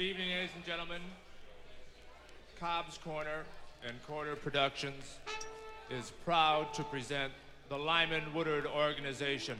Good evening, ladies and gentlemen. Cobb's Corner and Corner Productions is proud to present the Lyman Woodard Organization.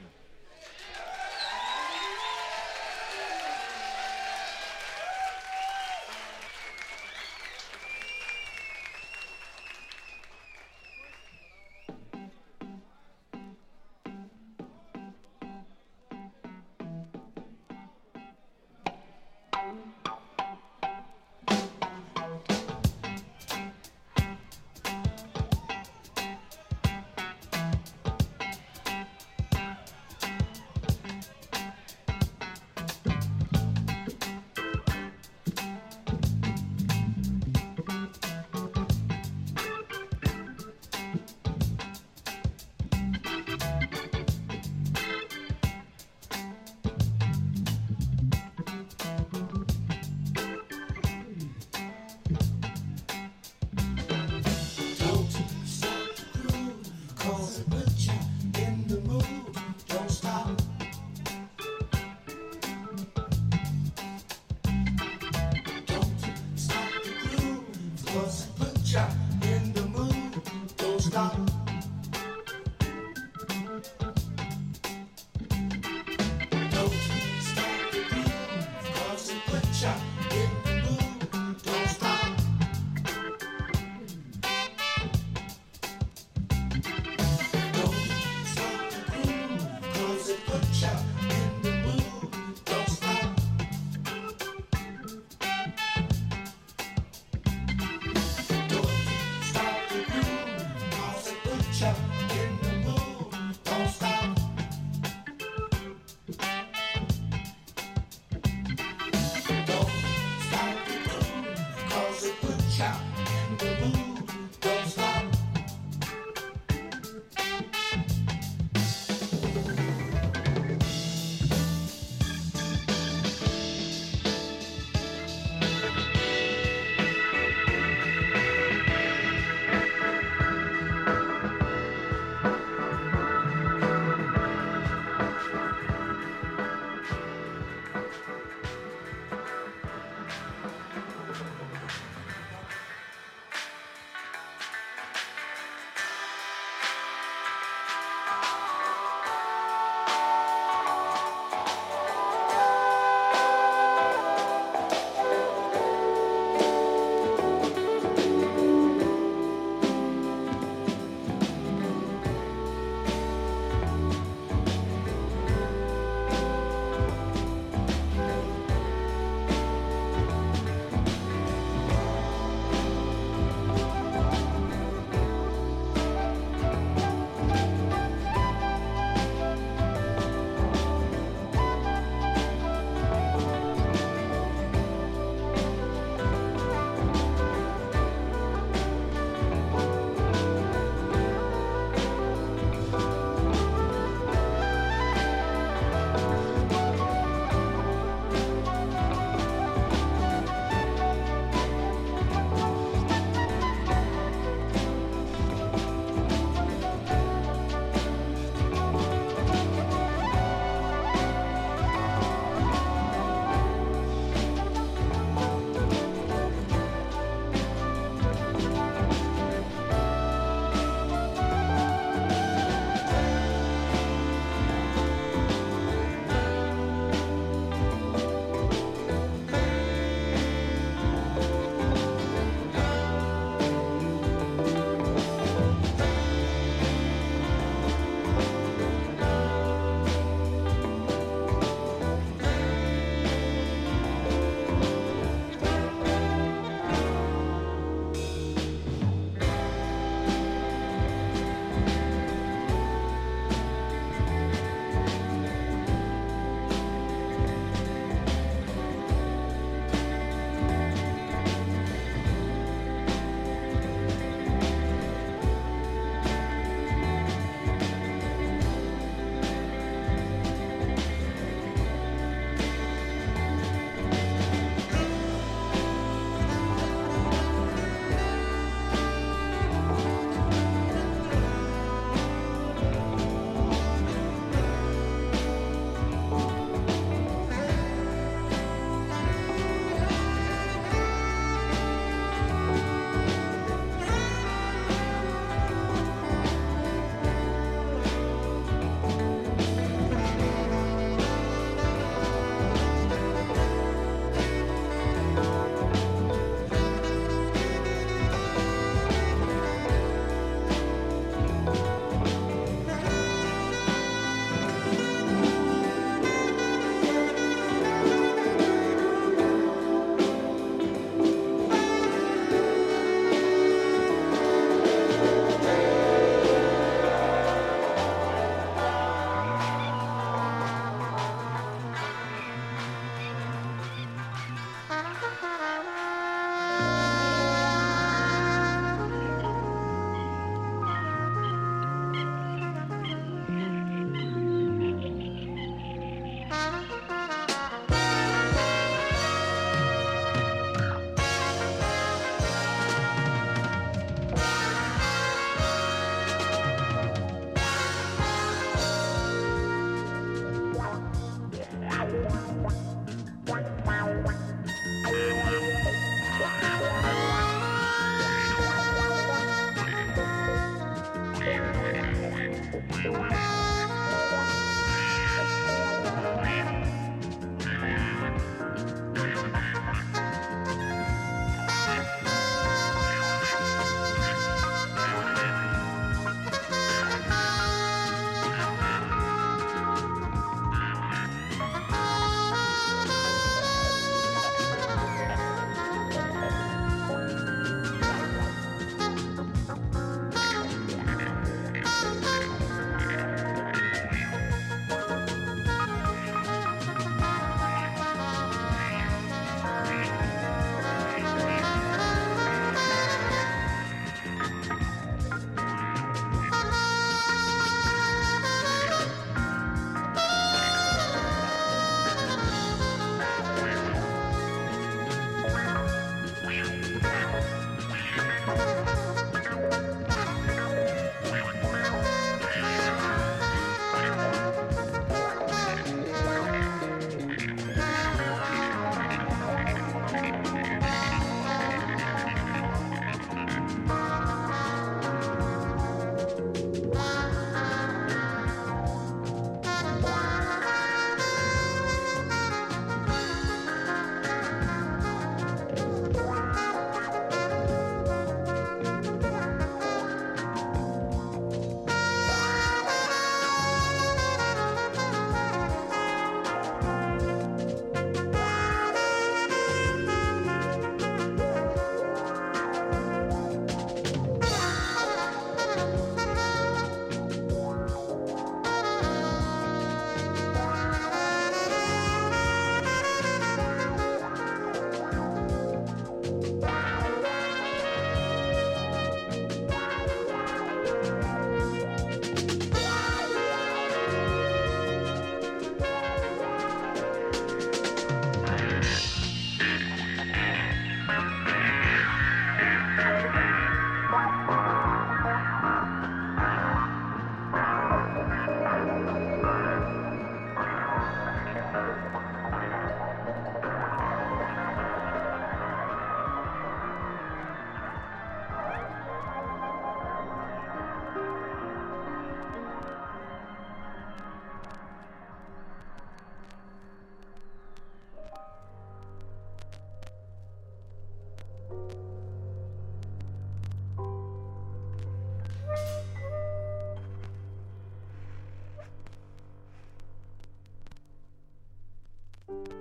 Bye.